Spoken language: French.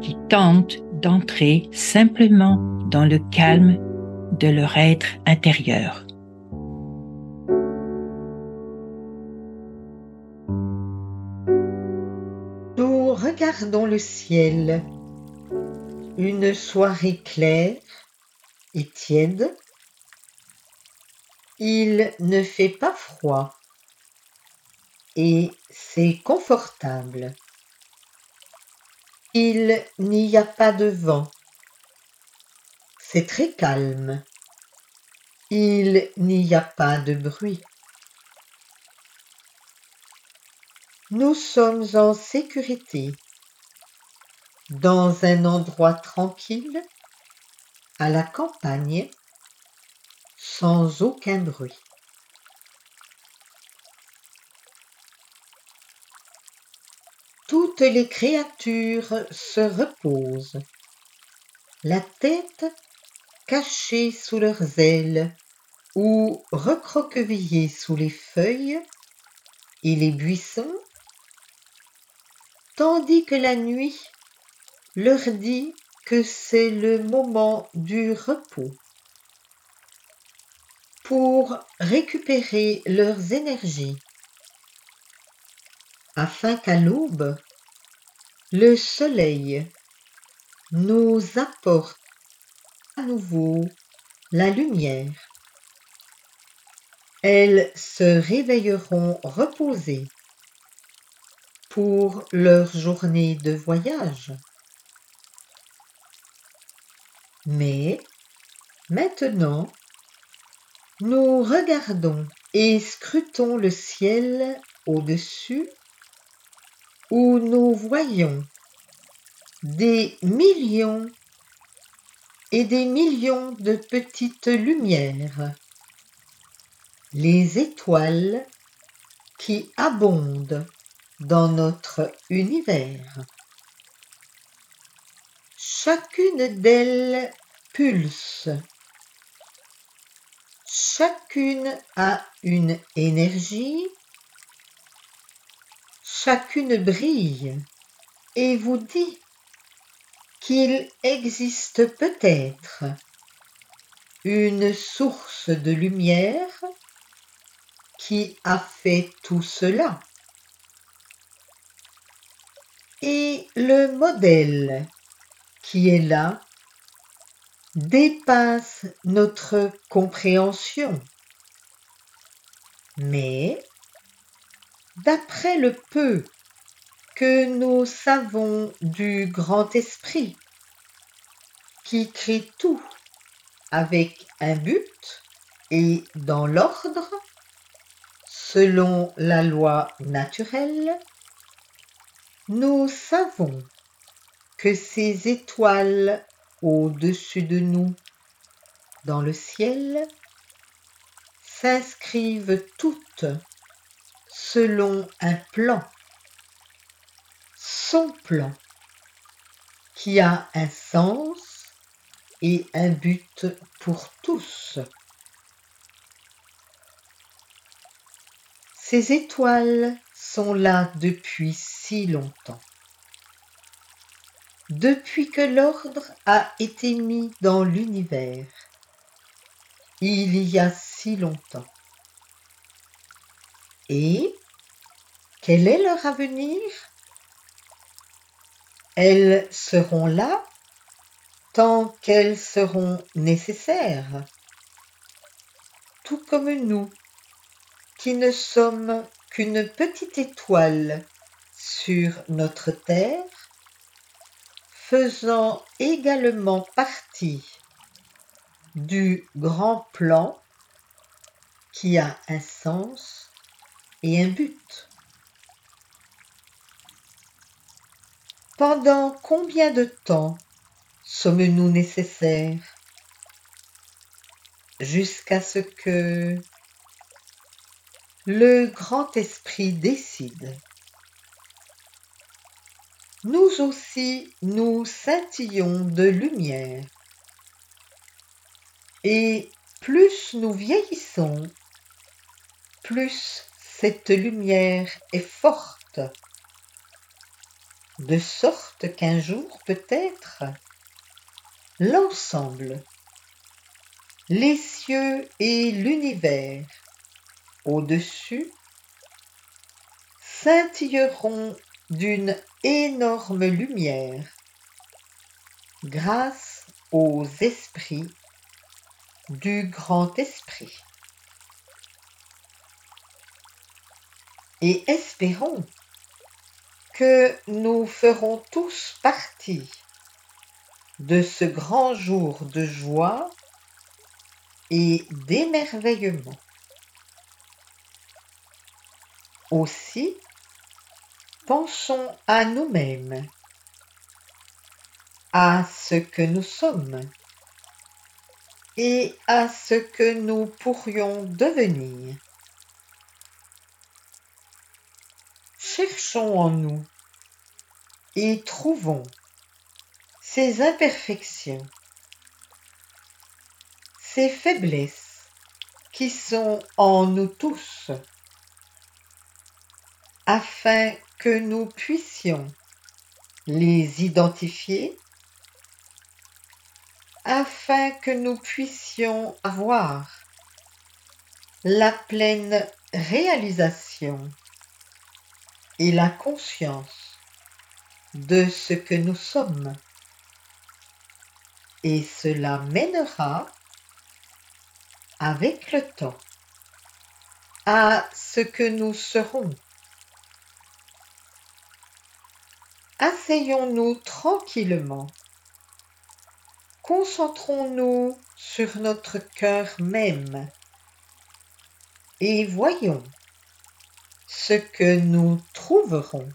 qui tentent d'entrer simplement dans le calme de leur être intérieur. Nous regardons le ciel. Une soirée claire et tiède. Il ne fait pas froid et c'est confortable. Il n'y a pas de vent. C'est très calme. Il n'y a pas de bruit. Nous sommes en sécurité, dans un endroit tranquille, à la campagne, sans aucun bruit. Toutes les créatures se reposent, la tête cachée sous leurs ailes ou recroquevillée sous les feuilles et les buissons, tandis que la nuit leur dit que c'est le moment du repos pour récupérer leurs énergies afin qu'à l'aube, le soleil nous apporte à nouveau la lumière. Elles se réveilleront reposées pour leur journée de voyage. Mais maintenant, nous regardons et scrutons le ciel au-dessus où nous voyons des millions et des millions de petites lumières, les étoiles qui abondent dans notre univers. Chacune d'elles pulse, chacune a une énergie chacune brille et vous dit qu'il existe peut-être une source de lumière qui a fait tout cela. Et le modèle qui est là dépasse notre compréhension. Mais D'après le peu que nous savons du grand esprit, qui crée tout avec un but et dans l'ordre, selon la loi naturelle, nous savons que ces étoiles au-dessus de nous, dans le ciel, s'inscrivent toutes selon un plan, son plan, qui a un sens et un but pour tous. Ces étoiles sont là depuis si longtemps. Depuis que l'ordre a été mis dans l'univers, il y a si longtemps. Et quel est leur avenir? Elles seront là tant qu'elles seront nécessaires, tout comme nous, qui ne sommes qu'une petite étoile sur notre Terre, faisant également partie du grand plan qui a un sens et un but. Pendant combien de temps sommes-nous nécessaires jusqu'à ce que le grand esprit décide? Nous aussi, nous scintillons de lumière. Et plus nous vieillissons, plus cette lumière est forte, de sorte qu'un jour peut-être, l'ensemble, les cieux et l'univers au-dessus, scintilleront d'une énorme lumière grâce aux esprits du grand esprit. Et espérons que nous ferons tous partie de ce grand jour de joie et d'émerveillement. Aussi, pensons à nous-mêmes, à ce que nous sommes et à ce que nous pourrions devenir. Cherchons en nous et trouvons ces imperfections, ces faiblesses qui sont en nous tous afin que nous puissions les identifier, afin que nous puissions avoir la pleine réalisation et la conscience de ce que nous sommes. Et cela mènera, avec le temps, à ce que nous serons. Asseyons-nous tranquillement. Concentrons-nous sur notre cœur même et voyons ce que nous trouverons.